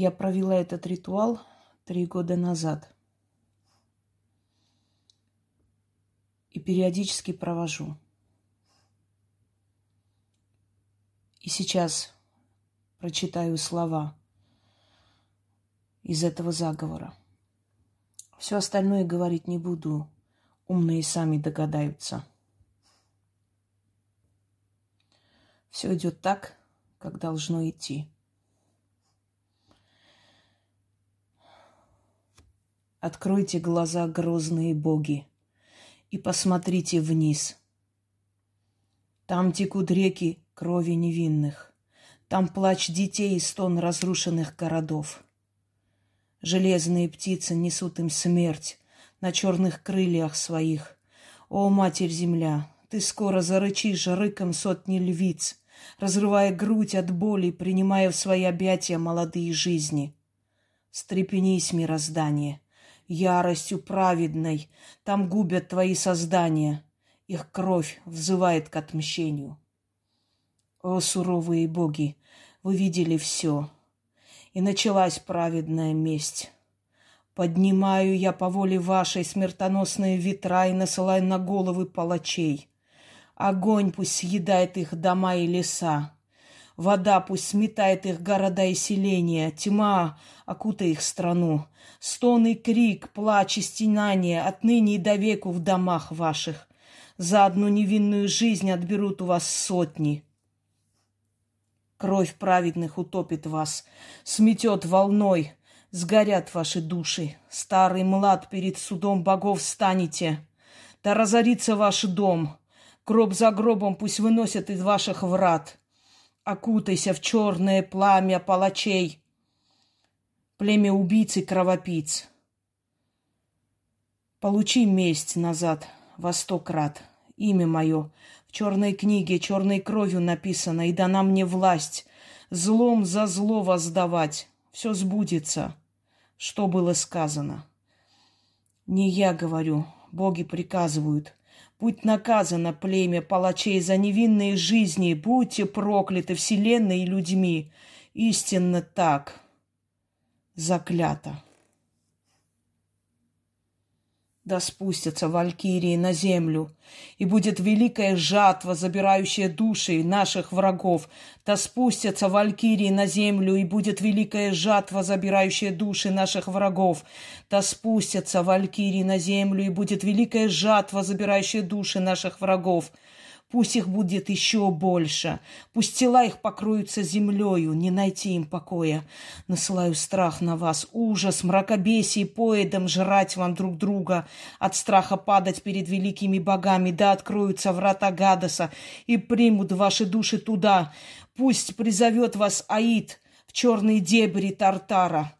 Я провела этот ритуал три года назад. И периодически провожу. И сейчас прочитаю слова из этого заговора. Все остальное говорить не буду. Умные сами догадаются. Все идет так, как должно идти. Откройте глаза, грозные боги, и посмотрите вниз. Там текут реки крови невинных. Там плач детей и стон разрушенных городов. Железные птицы несут им смерть на черных крыльях своих. О, Матерь-Земля, ты скоро зарычишь рыком сотни львиц, разрывая грудь от боли, принимая в свои объятия молодые жизни. Стрепенись, мироздание — яростью праведной. Там губят твои создания. Их кровь взывает к отмщению. О, суровые боги, вы видели все. И началась праведная месть. Поднимаю я по воле вашей смертоносные ветра и насылаю на головы палачей. Огонь пусть съедает их дома и леса. Вода пусть сметает их города и селения, тьма окутай их страну. Стон и крик, плач и стенание отныне и до веку в домах ваших. За одну невинную жизнь отберут у вас сотни. Кровь праведных утопит вас, сметет волной, сгорят ваши души. Старый млад перед судом богов станете. Да разорится ваш дом, гроб за гробом пусть выносят из ваших врат окутайся в черное пламя палачей, племя убийц и кровопийц. Получи месть назад во сто крат. Имя мое в черной книге черной кровью написано, и дана мне власть злом за зло воздавать. Все сбудется, что было сказано. Не я говорю, боги приказывают. Будь наказано племя палачей за невинные жизни, будьте прокляты вселенной и людьми. Истинно так. Заклято да спустятся валькирии на землю, и будет великая жатва, забирающая души наших врагов. Да спустятся валькирии на землю, и будет великая жатва, забирающая души наших врагов. Да спустятся валькирии на землю, и будет великая жатва, забирающая души наших врагов. Пусть их будет еще больше. Пусть тела их покроются землею, не найти им покоя. Насылаю страх на вас, ужас, мракобесие, поедом жрать вам друг друга. От страха падать перед великими богами, да откроются врата Гадаса и примут ваши души туда. Пусть призовет вас Аид в черные дебри Тартара.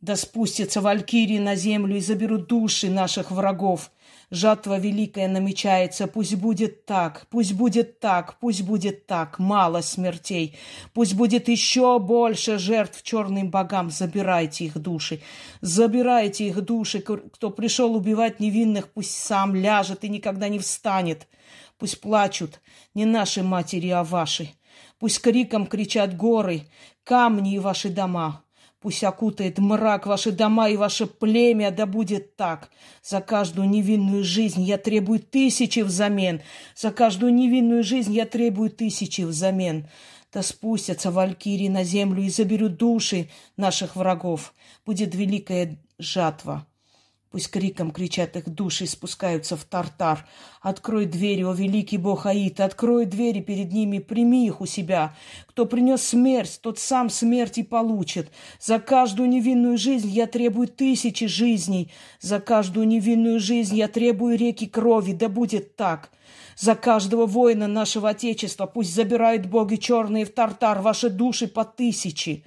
Да спустятся валькирии на землю и заберут души наших врагов. Жатва великая намечается, пусть будет так, пусть будет так, пусть будет так, мало смертей, пусть будет еще больше жертв черным богам, забирайте их души, забирайте их души, кто пришел убивать невинных, пусть сам ляжет и никогда не встанет, пусть плачут не наши матери, а ваши, пусть криком кричат горы, камни и ваши дома, Пусть окутает мрак ваши дома и ваше племя, да будет так. За каждую невинную жизнь я требую тысячи взамен. За каждую невинную жизнь я требую тысячи взамен. Да спустятся валькирии на землю и заберут души наших врагов. Будет великая жатва. Пусть криком кричат их души и спускаются в тартар. Открой двери, о великий бог Аид, открой двери перед ними, прими их у себя. Кто принес смерть, тот сам смерть и получит. За каждую невинную жизнь я требую тысячи жизней. За каждую невинную жизнь я требую реки крови, да будет так. За каждого воина нашего Отечества пусть забирают боги черные в тартар ваши души по тысячи.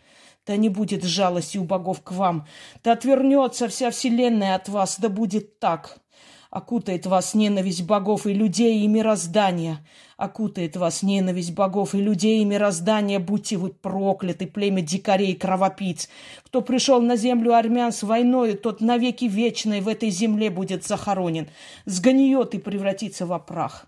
Да не будет жалости у богов к вам. Да отвернется вся вселенная от вас. Да будет так. Окутает вас ненависть богов и людей и мироздания. Окутает вас ненависть богов и людей и мироздания. Будьте вы прокляты, племя дикарей и кровопийц. Кто пришел на землю армян с войной, тот навеки вечной в этой земле будет захоронен. Сгниет и превратится во прах.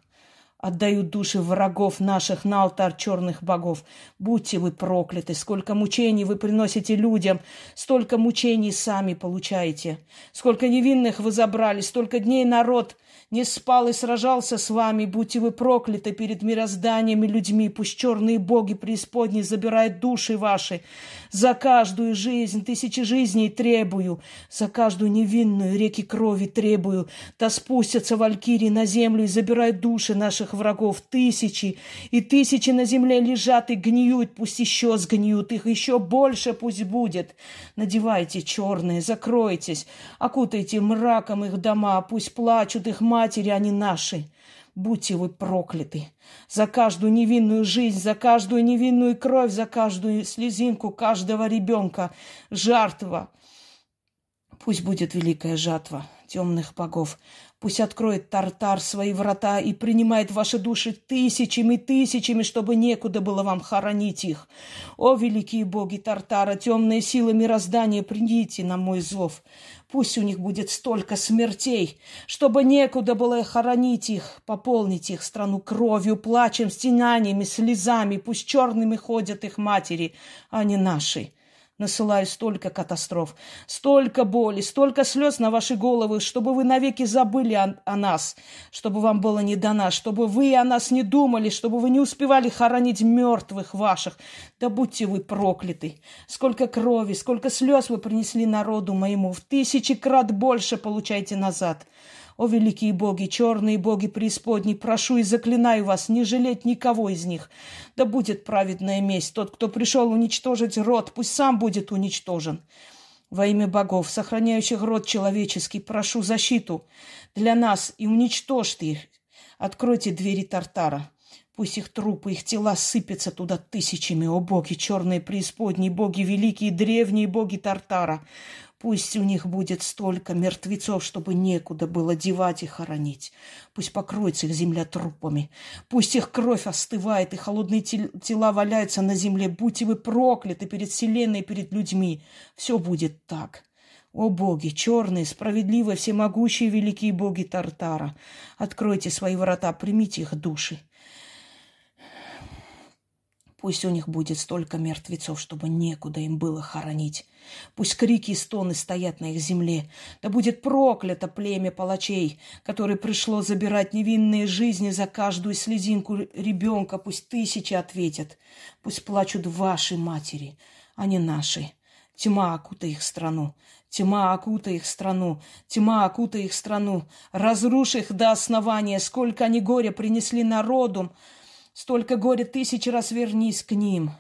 Отдают души врагов наших на алтарь черных богов. Будьте вы прокляты, сколько мучений вы приносите людям, столько мучений сами получаете. Сколько невинных вы забрали, столько дней народ не спал и сражался с вами. Будьте вы прокляты перед мирозданием и людьми. Пусть черные боги преисподней забирают души ваши. За каждую жизнь, тысячи жизней требую. За каждую невинную реки крови требую. Да спустятся валькирии на землю и забирают души наших врагов. Тысячи и тысячи на земле лежат и гниют. Пусть еще сгниют. Их еще больше пусть будет. Надевайте черные, закройтесь. Окутайте мраком их дома. Пусть плачут их мать матери, они наши. Будьте вы прокляты. За каждую невинную жизнь, за каждую невинную кровь, за каждую слезинку каждого ребенка. Жертва. Пусть будет великая жатва темных богов. Пусть откроет Тартар свои врата и принимает ваши души тысячами, тысячами, чтобы некуда было вам хоронить их. О, великие боги Тартара, темные силы мироздания, придите на мой зов. Пусть у них будет столько смертей, чтобы некуда было хоронить их, пополнить их страну кровью, плачем, стенаниями, слезами. Пусть черными ходят их матери, а не наши насылаю столько катастроф, столько боли, столько слез на ваши головы, чтобы вы навеки забыли о, о нас, чтобы вам было не до нас, чтобы вы о нас не думали, чтобы вы не успевали хоронить мертвых ваших. Да будьте вы прокляты! Сколько крови, сколько слез вы принесли народу моему, в тысячи крат больше получайте назад. О, великие боги, черные боги преисподней, прошу и заклинаю вас не жалеть никого из них. Да будет праведная месть. Тот, кто пришел уничтожить род, пусть сам будет уничтожен. Во имя богов, сохраняющих род человеческий, прошу защиту для нас и уничтожьте их. Откройте двери Тартара. Пусть их трупы, их тела сыпятся туда тысячами. О боги, черные преисподние, боги великие, древние боги Тартара. Пусть у них будет столько мертвецов, чтобы некуда было девать и хоронить. Пусть покроется их земля трупами. Пусть их кровь остывает, и холодные тела валяются на земле. Будьте вы прокляты перед вселенной, перед людьми. Все будет так. О боги, черные, справедливые, всемогущие великие боги Тартара, откройте свои врата, примите их души. Пусть у них будет столько мертвецов, чтобы некуда им было хоронить. Пусть крики и стоны стоят на их земле. Да будет проклято племя палачей, которое пришло забирать невинные жизни за каждую слезинку ребенка. Пусть тысячи ответят. Пусть плачут ваши матери, а не наши. Тьма окута их страну. Тьма окута их страну, тьма окута их страну, разрушь их до основания, сколько они горя принесли народу, Столько горя тысячи раз вернись к ним.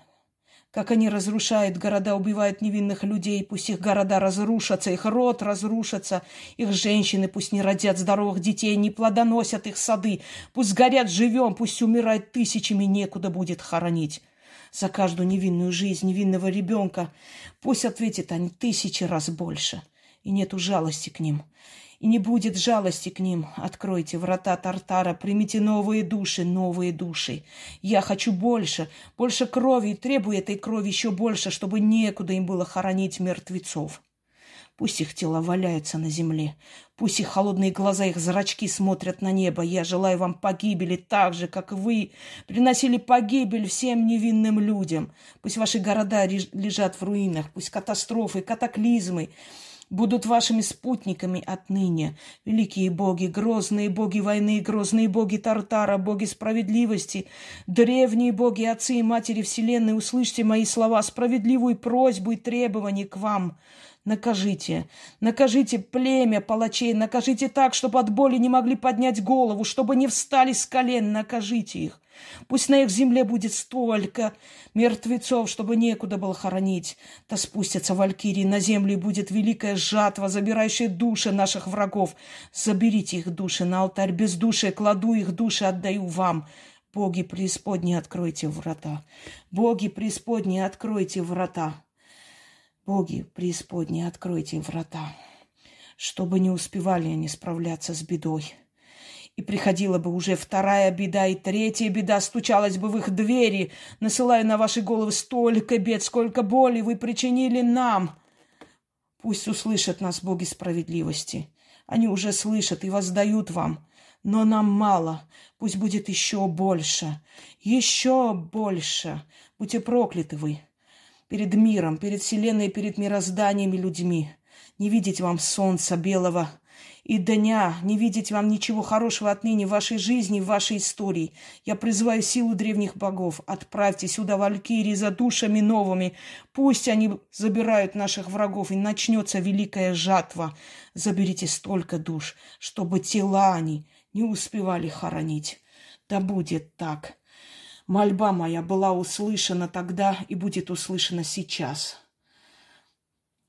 Как они разрушают города, убивают невинных людей, пусть их города разрушатся, их род разрушится, их женщины пусть не родят здоровых детей, не плодоносят их сады, пусть горят живем, пусть умирают тысячами, некуда будет хоронить. За каждую невинную жизнь невинного ребенка пусть ответят они тысячи раз больше, и нету жалости к ним и не будет жалости к ним. Откройте врата Тартара, примите новые души, новые души. Я хочу больше, больше крови, и требую этой крови еще больше, чтобы некуда им было хоронить мертвецов. Пусть их тела валяются на земле. Пусть их холодные глаза, их зрачки смотрят на небо. Я желаю вам погибели так же, как вы приносили погибель всем невинным людям. Пусть ваши города лежат в руинах. Пусть катастрофы, катаклизмы, будут вашими спутниками отныне. Великие боги, грозные боги войны, грозные боги Тартара, боги справедливости, древние боги, отцы и матери Вселенной, услышьте мои слова, справедливую просьбу и требования к вам. Накажите, накажите племя палачей, накажите так, чтобы от боли не могли поднять голову, чтобы не встали с колен, накажите их. Пусть на их земле будет столько мертвецов, чтобы некуда было хоронить. Да спустятся валькирии на землю, и будет великая жатва, забирающая души наших врагов. Заберите их души на алтарь без души, кладу их души, отдаю вам. Боги преисподние, откройте врата. Боги преисподние, откройте врата. Боги преисподние, откройте врата. Чтобы не успевали они справляться с бедой. И приходила бы уже вторая беда и третья беда, стучалась бы в их двери, насылая на ваши головы столько бед, сколько боли вы причинили нам. Пусть услышат нас боги справедливости. Они уже слышат и воздают вам. Но нам мало. Пусть будет еще больше. Еще больше. Будьте прокляты вы перед миром, перед вселенной, перед мирозданием и людьми. Не видеть вам солнца белого и дня, не видеть вам ничего хорошего отныне в вашей жизни, в вашей истории. Я призываю силу древних богов. Отправьте сюда валькирии за душами новыми. Пусть они забирают наших врагов, и начнется великая жатва. Заберите столько душ, чтобы тела они не успевали хоронить. Да будет так. Мольба моя была услышана тогда и будет услышана сейчас.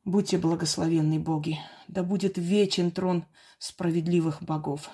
Будьте благословенны, боги, да будет вечен трон справедливых богов.